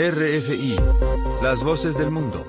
RFI, las voces del mundo.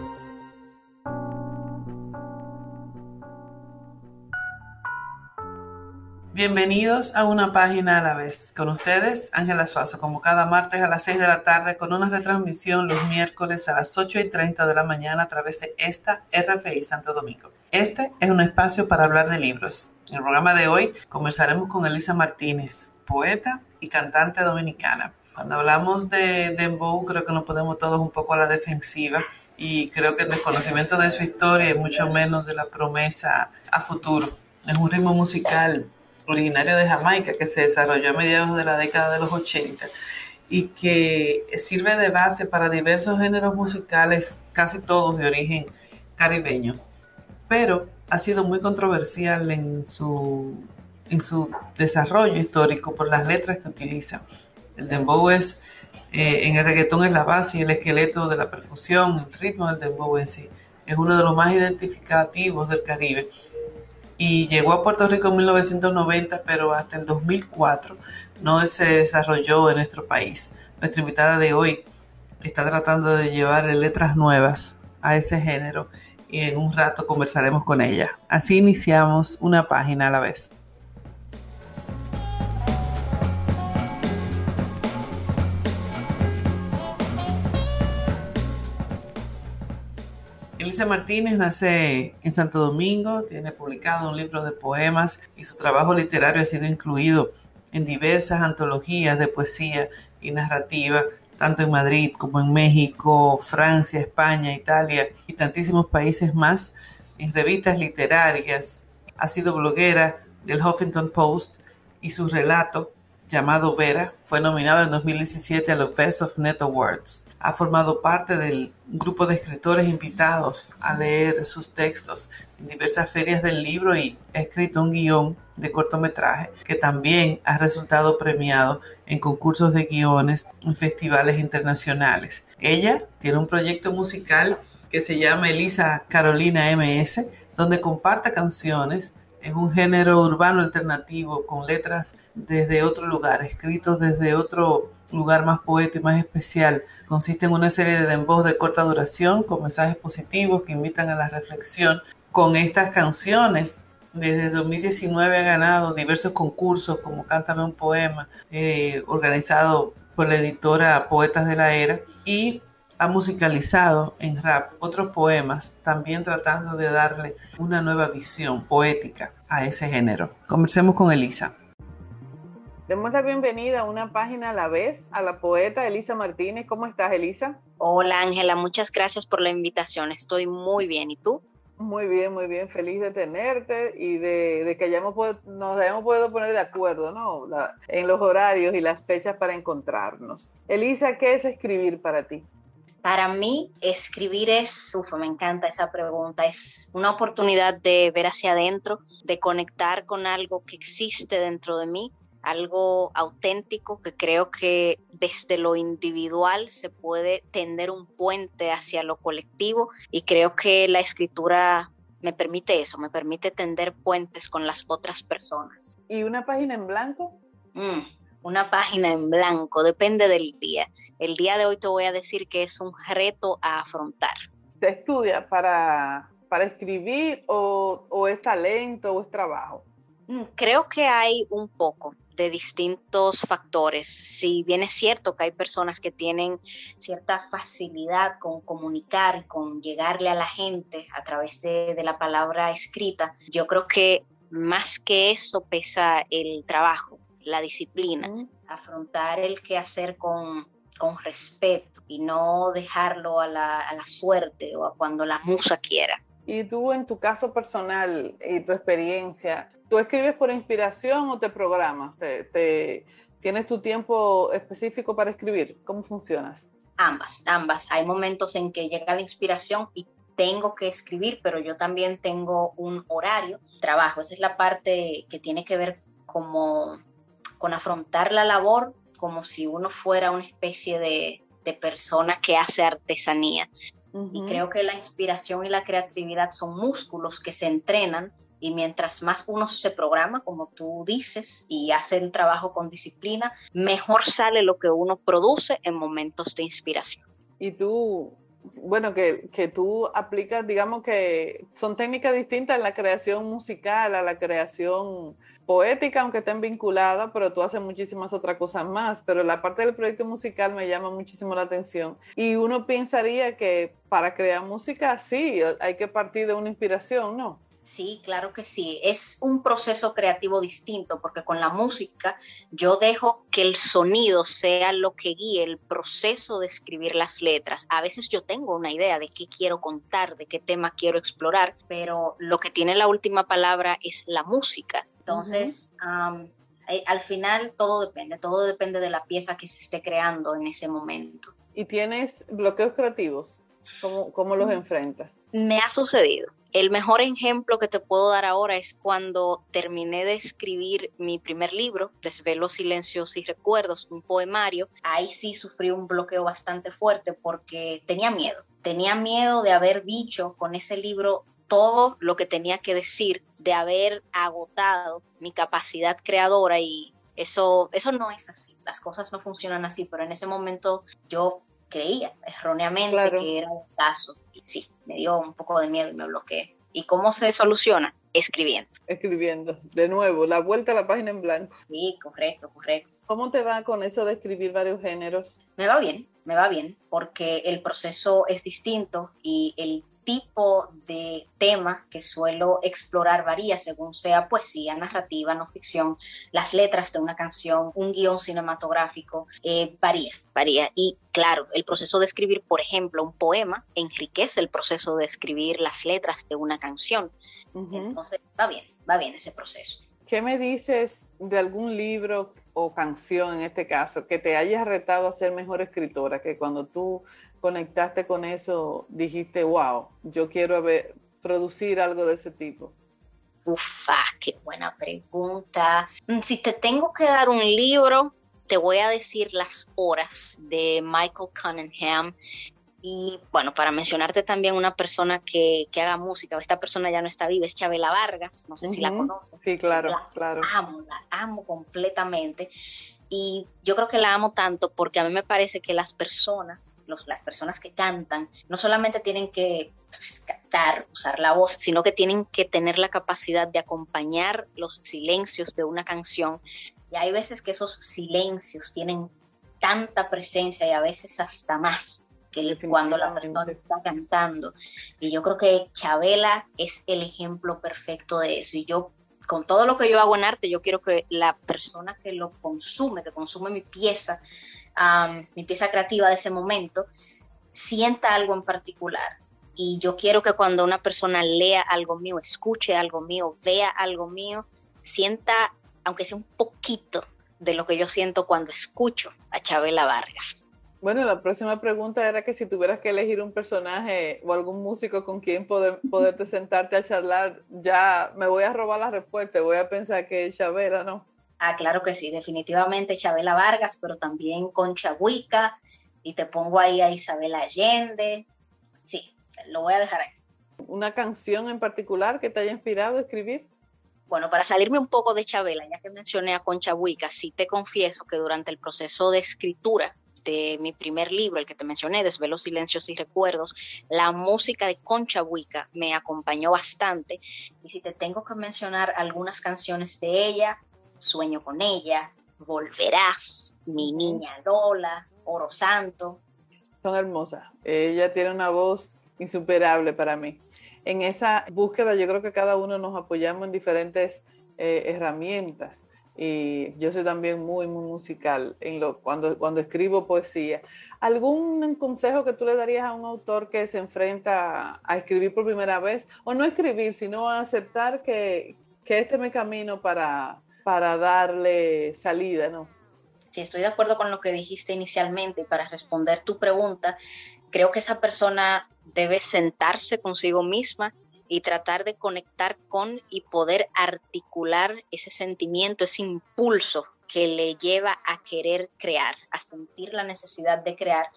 Bienvenidos a una página a la vez. Con ustedes, Ángela Suazo, como cada martes a las 6 de la tarde, con una retransmisión los miércoles a las 8 y 30 de la mañana a través de esta RFI Santo Domingo. Este es un espacio para hablar de libros. En el programa de hoy conversaremos con Elisa Martínez, poeta y cantante dominicana. Cuando hablamos de Dembow, creo que nos ponemos todos un poco a la defensiva y creo que el desconocimiento de su historia y mucho menos de la promesa a futuro. Es un ritmo musical originario de Jamaica que se desarrolló a mediados de la década de los 80 y que sirve de base para diversos géneros musicales, casi todos de origen caribeño, pero ha sido muy controversial en su, en su desarrollo histórico por las letras que utiliza. El dembow es, eh, en el reggaetón es la base y el esqueleto de la percusión, el ritmo del dembow en sí. Es uno de los más identificativos del Caribe y llegó a Puerto Rico en 1990, pero hasta el 2004 no se desarrolló en nuestro país. Nuestra invitada de hoy está tratando de llevar letras nuevas a ese género y en un rato conversaremos con ella. Así iniciamos una página a la vez. Martínez nace en Santo Domingo, tiene publicado un libro de poemas y su trabajo literario ha sido incluido en diversas antologías de poesía y narrativa, tanto en Madrid como en México, Francia, España, Italia y tantísimos países más, en revistas literarias. Ha sido bloguera del Huffington Post y su relato, llamado Vera, fue nominado en 2017 a los Best of Net Awards ha formado parte del grupo de escritores invitados a leer sus textos en diversas ferias del libro y ha escrito un guion de cortometraje que también ha resultado premiado en concursos de guiones en festivales internacionales. Ella tiene un proyecto musical que se llama Elisa Carolina MS, donde comparte canciones en un género urbano alternativo con letras desde otro lugar, escritos desde otro lugar más poético y más especial. Consiste en una serie de dembos de corta duración con mensajes positivos que invitan a la reflexión. Con estas canciones, desde 2019 ha ganado diversos concursos como Cántame un poema, eh, organizado por la editora Poetas de la Era, y ha musicalizado en rap otros poemas, también tratando de darle una nueva visión poética a ese género. Conversemos con Elisa. Demos la bienvenida a una página a la vez a la poeta Elisa Martínez. ¿Cómo estás, Elisa? Hola, Ángela. Muchas gracias por la invitación. Estoy muy bien. ¿Y tú? Muy bien, muy bien. Feliz de tenerte y de, que hayamos nos hayamos podido poner de acuerdo ¿no? en los horarios y las fechas para encontrarnos. Elisa, ¿qué es escribir para ti? Para mí, escribir es, uf, me encanta esa pregunta, es una oportunidad de ver hacia adentro, de conectar con algo que existe dentro de mí algo auténtico que creo que desde lo individual se puede tender un puente hacia lo colectivo y creo que la escritura me permite eso, me permite tender puentes con las otras personas. ¿Y una página en blanco? Mm, una página en blanco, depende del día. El día de hoy te voy a decir que es un reto a afrontar. ¿Se estudia para, para escribir o, o es talento o es trabajo? Mm, creo que hay un poco de distintos factores. Si bien es cierto que hay personas que tienen cierta facilidad con comunicar, con llegarle a la gente a través de, la palabra escrita, yo creo que más que eso pesa el trabajo, la disciplina, afrontar el quehacer con, con respeto y no dejarlo a la, a la suerte o a cuando la musa quiera. Y tú en tu caso personal y tu experiencia, ¿Tú escribes por inspiración o te programas? ¿Te, tienes tu tiempo específico para escribir? ¿Cómo funcionas? Ambas, ambas. Hay momentos en que llega la inspiración y tengo que escribir, pero yo también tengo un horario, trabajo. Esa es la parte que tiene que ver como con afrontar la labor como si uno fuera una especie de, persona que hace artesanía. Y creo que la inspiración y la creatividad son músculos que se entrenan y mientras más uno se programa, como tú dices, y hace el trabajo con disciplina, mejor sale lo que uno produce en momentos de inspiración. Y tú, bueno, que, que, tú aplicas, digamos que son técnicas distintas en la creación musical, a la creación poética, aunque estén vinculadas, pero tú haces muchísimas otras cosas más. Pero la parte del proyecto musical me llama muchísimo la atención. Y uno pensaría que para crear música, sí, hay que partir de una inspiración, ¿no? Sí, claro que sí. Es un proceso creativo distinto porque con la música yo dejo que el sonido sea lo que guíe el proceso de escribir las letras. A veces yo tengo una idea de qué quiero contar, de qué tema quiero explorar, pero lo que tiene la última palabra es la música. Entonces, eh, al final todo depende, todo depende de la pieza que se esté creando en ese momento. ¿Y tienes bloqueos creativos? ¿Cómo, cómo los mm. enfrentas? Me ha sucedido el mejor ejemplo que te puedo dar ahora es cuando terminé de escribir mi primer libro, Desvelo, Silencios y Recuerdos, un poemario. Ahí sí sufrí un bloqueo bastante fuerte porque tenía miedo. Tenía miedo de haber dicho con ese libro todo lo que tenía que decir, de haber agotado mi capacidad creadora y eso, eso no es así. Las cosas no funcionan así, pero en ese momento yo creía erróneamente que era un caso. Y sí, me dio un poco de miedo y me bloqueé. ¿Y cómo se soluciona? Escribiendo. Escribiendo. De nuevo, la vuelta a la página en blanco. Sí, correcto, correcto. ¿Cómo te va con eso de escribir varios géneros? Me va bien, me va bien, porque el proceso es distinto y el tipo de tema que suelo explorar varía según sea poesía, narrativa, no ficción, las letras de una canción, un guion cinematográfico, eh, varía, varía. Y claro, el proceso de escribir, por ejemplo, un poema enriquece el proceso de escribir las letras de una canción. Entonces, va bien, va bien ese proceso. ¿Qué me dices de algún libro o canción en este caso que te haya retado a ser mejor escritora? Que cuando tú conectaste con eso, dijiste, wow, yo quiero ver, producir algo de ese tipo? Ufa, qué buena pregunta. Mm, si te tengo que dar un libro, te voy a decir Las Horas de Michael Cunningham. Y bueno, para mencionarte también una persona que, que, haga música, esta persona ya no está viva, es Chabela Vargas, no sé si la conoces. Sí, claro, claro. Amo, la amo completamente. Y yo creo que la amo tanto porque a mí me parece que las personas, las personas que cantan, no solamente tienen que pues, cantar, usar la voz, sino que tienen que tener la capacidad de acompañar los silencios de una canción. Y hay veces que esos silencios tienen tanta presencia y a veces hasta más que cuando la persona está cantando. Y yo creo que Chabela es el ejemplo perfecto de eso. Y yo con todo lo que yo hago en arte, yo quiero que la persona que lo consume, que consume mi pieza, mi pieza creativa de ese momento, sienta algo en particular. Y yo quiero que cuando una persona lea algo mío, escuche algo mío, vea algo mío, sienta, aunque sea un poquito, de lo que yo siento cuando escucho a Chabela Vargas. Bueno, la próxima pregunta era que si tuvieras que elegir un personaje o algún músico con quien poder, poderte sentarte a charlar, ya me voy a robar la respuesta, voy a pensar que Chabela, ¿no? Ah, claro que sí, definitivamente Chabela Vargas, pero también con Chabuica, y te pongo ahí a Isabel Allende. Sí, lo voy a dejar ahí. ¿Una canción en particular que te haya inspirado a escribir? Bueno, para salirme un poco de Chabela, ya que mencioné a Concha Huica, sí te confieso que durante el proceso de escritura de mi primer libro, el que te mencioné, Desvelos, Silencios y Recuerdos, la música de Concha Buica me acompañó bastante. Y si te tengo que mencionar algunas canciones de ella, Sueño con ella, Volverás, Mi Niña Lola, Oro Santo. Son hermosas. Ella tiene una voz insuperable para mí. En esa búsqueda yo creo que cada uno nos apoyamos en diferentes eh, herramientas y yo soy también muy, muy musical en lo, cuando, cuando escribo poesía. ¿Algún consejo que tú le darías a un autor que se enfrenta a, escribir por primera vez? O no escribir, sino a aceptar que, que este es mi camino para, para darle salida, ¿no? Sí, estoy de acuerdo con lo que dijiste inicialmente. Para responder tu pregunta, creo que esa persona debe sentarse consigo misma y tratar de conectar con y poder articular ese sentimiento, ese impulso que le lleva a querer crear, a sentir la necesidad de crear,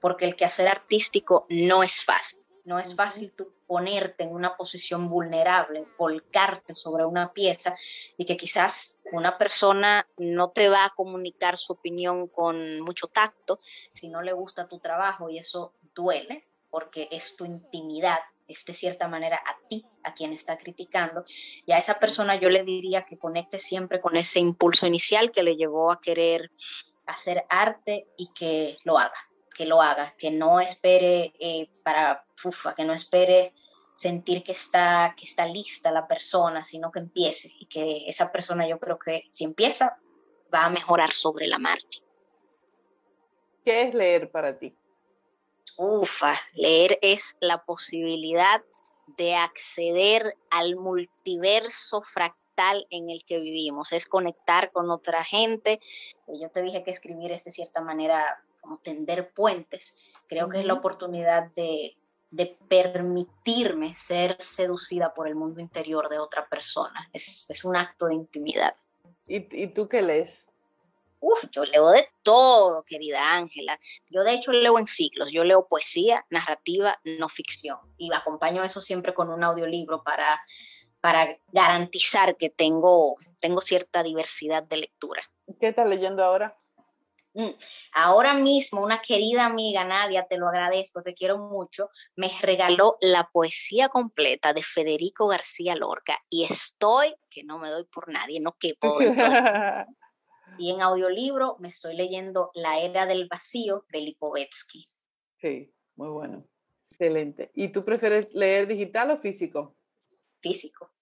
porque el quehacer artístico no es fácil, no es fácil tú ponerte en una posición vulnerable, volcarte sobre una pieza y que quizás una persona no te va a comunicar su opinión con mucho tacto si no le gusta tu trabajo y eso duele porque es tu intimidad, de cierta manera a ti, a quien está criticando, y a esa persona yo le diría que conecte siempre con ese impulso inicial que le llevó a querer hacer arte y que lo haga que lo haga, que no espere eh, para fufa, que no espere sentir que está, que está lista la persona, sino que empiece y que esa persona yo creo que si empieza va a mejorar sobre la marcha. ¿Qué es leer para ti? Ufa, leer es la posibilidad de acceder al multiverso fractal en el que vivimos, es conectar con otra gente. Yo te dije que escribir es de cierta manera como tender puentes, creo que es la oportunidad de, permitirme ser seducida por el mundo interior de otra persona. Es, un acto de intimidad. ¿Y, tú qué lees? Uf, yo leo de todo, querida Ángela. Yo de hecho leo en ciclos. Yo leo poesía, narrativa, no ficción. Y acompaño eso siempre con un audiolibro para, para garantizar que tengo, tengo cierta diversidad de lectura. ¿Qué estás leyendo ahora? Mm, ahora mismo una querida amiga, Nadia, te lo agradezco, te quiero mucho, me regaló la poesía completa de Federico García Lorca y estoy, que no me doy por nadie, no quepo y en audiolibro me estoy leyendo La Era del Vacío de Lipovetsky. Sí, muy bueno. Excelente. ¿Y tú prefieres leer digital o físico? Físico.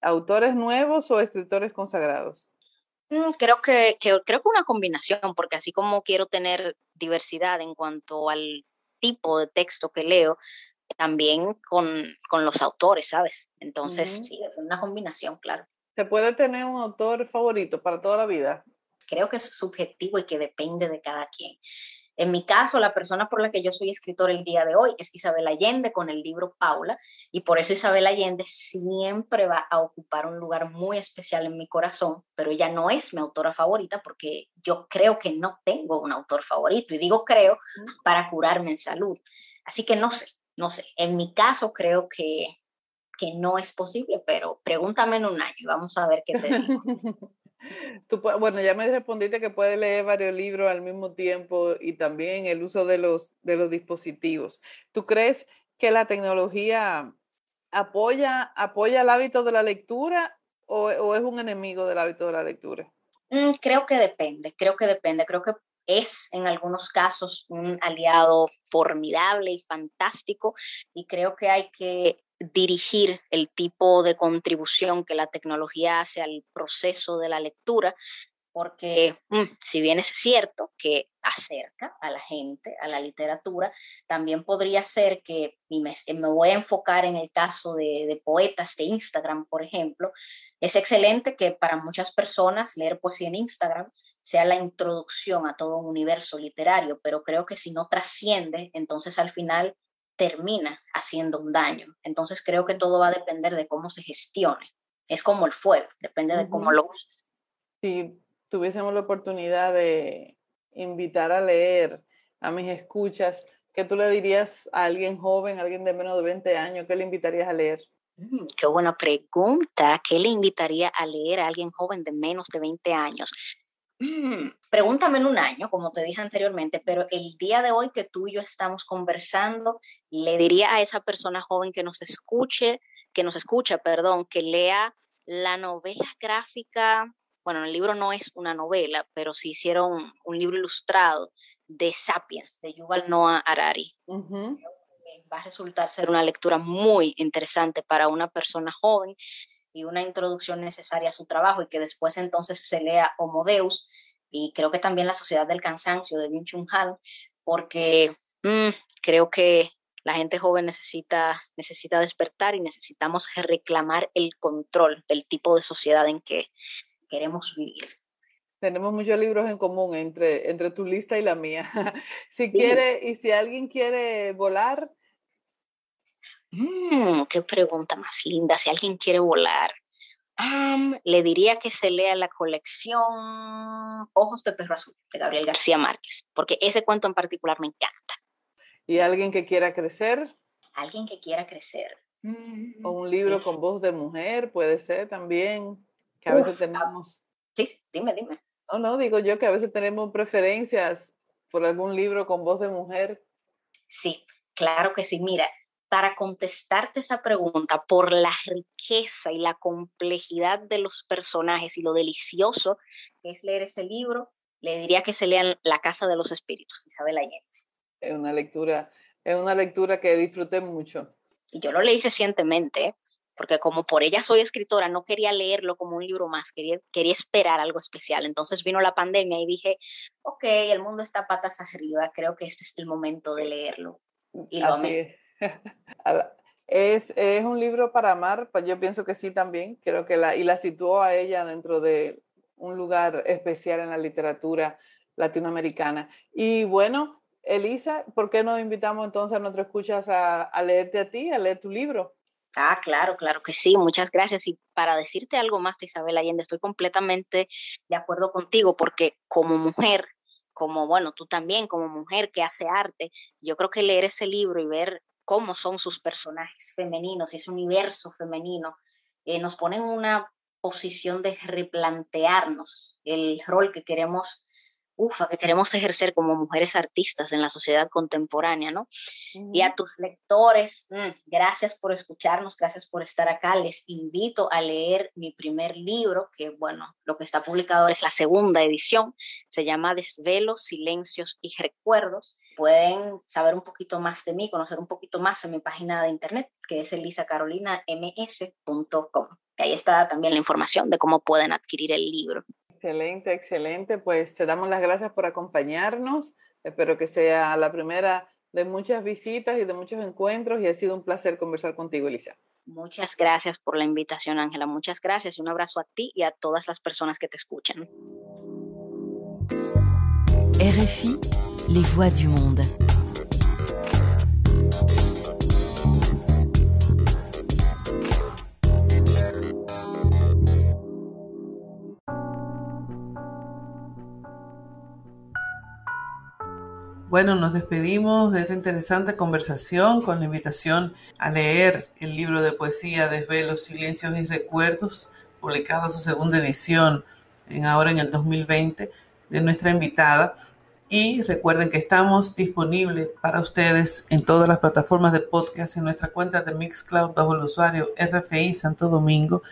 ¿Autores nuevos o escritores consagrados? Mm, creo que, creo que una combinación, porque así como quiero tener diversidad en cuanto al tipo de texto que leo, también con, los autores, ¿sabes? Entonces, sí, es una combinación, claro. ¿Se puede tener un autor favorito para toda la vida? Creo que es subjetivo y que depende de cada quien. En mi caso, la persona por la que yo soy escritor el día de hoy es Isabel Allende con el libro Paula, y por eso Isabel Allende siempre va a ocupar un lugar muy especial en mi corazón, pero ella no es mi autora favorita porque yo creo que no tengo un autor favorito, y digo creo para curarme en salud. Así que no sé, no sé. En mi caso creo que, que no es posible, pero pregúntame en un año y vamos a ver qué te digo. Tú, bueno, ya me respondiste que puedes leer varios libros al mismo tiempo y también el uso de los, de los dispositivos. ¿Tú crees que la tecnología apoya, apoya el hábito de la lectura o, es un enemigo del hábito de la lectura? Mm, creo que depende, creo que depende. Creo que es en algunos casos un aliado formidable y fantástico y creo que hay que dirigir el tipo de contribución que la tecnología hace al proceso de la lectura, porque mm, si bien es cierto que acerca a la gente a la literatura, también podría ser que, y me, voy a enfocar en el caso de, poetas de Instagram, por ejemplo, es excelente que para muchas personas leer poesía en Instagram sea la introducción a todo un universo literario, pero creo que si no trasciende, entonces al final termina haciendo un daño. Entonces creo que todo va a depender de cómo se gestione. Es como el fuego, depende de cómo lo uses. Si tuviésemos la oportunidad de invitar a leer a mis escuchas, ¿qué tú le dirías a alguien joven, a alguien de menos de 20 años? ¿Qué le invitarías a leer? Mm, qué buena pregunta. ¿Qué le invitaría a leer a alguien joven de menos de 20 años? Pregúntame en un año, como te dije anteriormente, pero el día de hoy que tú y yo estamos conversando, le diría a esa persona joven que nos escuche, que nos escucha, perdón, que lea la novela gráfica, bueno, el libro no es una novela, pero sí hicieron un libro ilustrado de Sapiens, de Yuval Noah Harari. Va a resultar ser una lectura muy interesante para una persona joven y una introducción necesaria a su trabajo y que después entonces se lea Homo Deus y creo que también La Sociedad del Cansancio de Bin Chung Han, porque mm, creo que la gente joven necesita, necesita despertar y necesitamos reclamar el control del tipo de sociedad en que queremos vivir. Tenemos muchos libros en común entre, entre tu lista y la mía. si quiere, y si alguien quiere volar, Mm, qué pregunta más linda. Si alguien quiere volar, le diría que se lea la colección Ojos de Perro Azul de Gabriel García Márquez, porque ese cuento en particular me encanta. ¿Y alguien que quiera crecer? alguien que quiera crecer. O un libro con voz de mujer puede ser también, que a veces tenemos... Sí, dime, dime. No, no, digo yo que a veces tenemos preferencias por algún libro con voz de mujer. Sí, claro que sí. Mira, para contestarte esa pregunta, por la riqueza y la complejidad de los personajes y lo delicioso que es leer ese libro, le diría que se lean La Casa de los Espíritus, Isabel Allende. Es una lectura, es una lectura que disfruté mucho. Y yo lo leí recientemente, porque como por ella soy escritora, no quería leerlo como un libro más, quería, quería esperar algo especial. Entonces vino la pandemia y dije, ok, el mundo está patas arriba, creo que este es el momento de leerlo. Y lo amé. Es, es, un libro para amar, yo pienso que sí también, creo que la, y la situó a ella dentro de un lugar especial en la literatura latinoamericana. Y bueno, Elisa, ¿por qué no invitamos entonces a nuestros escuchas a, a leerte a ti, a leer tu libro? Ah, claro, claro que sí, muchas gracias. Y para decirte algo más, Isabel Allende, estoy completamente de acuerdo contigo, porque como mujer, como bueno, tú también como mujer que hace arte, yo creo que leer ese libro y ver cómo son sus personajes femeninos y ese universo femenino, eh, nos pone en una posición de replantearnos el rol que queremos ufa, que queremos ejercer como mujeres artistas en la sociedad contemporánea, ¿no? Y a tus lectores, mm, gracias por escucharnos, gracias por estar acá. Les invito a leer mi primer libro, que bueno, lo que está publicado es la segunda edición, se llama Desvelos, Silencios y Recuerdos. Pueden saber un poquito más de mí, conocer un poquito más en mi página de internet, que es elisacarolinams.com. Ahí está también la información de cómo pueden adquirir el libro. Excelente, excelente. Pues te damos las gracias por acompañarnos. Espero que sea la primera de muchas visitas y de muchos encuentros y ha sido un placer conversar contigo, Elisa. Muchas gracias por la invitación, Ángela. Muchas gracias y un abrazo a ti y a todas las personas que te escuchan. RFI, les voix du monde. Bueno, nos despedimos de esta interesante conversación con la invitación a leer el libro de poesía Desvelos, Silencios y Recuerdos, publicado su segunda edición en ahora en el 2020 de nuestra invitada. Y recuerden que estamos disponibles para ustedes en todas las plataformas de podcast, en nuestra cuenta de Mixcloud bajo el usuario RFI Santo Domingo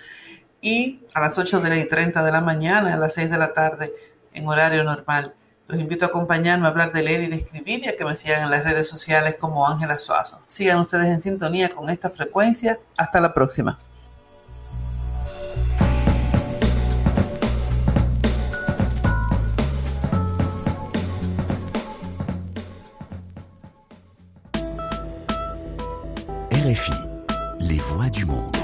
y a las 8 de la y 30 de la mañana, a las 6 de la tarde en horario normal los invito a acompañarme a hablar de leer y de escribir y a que me sigan en las redes sociales como Ángela Suazo. Sigan ustedes en sintonía con esta frecuencia. Hasta la próxima. RFI, les voix du monde.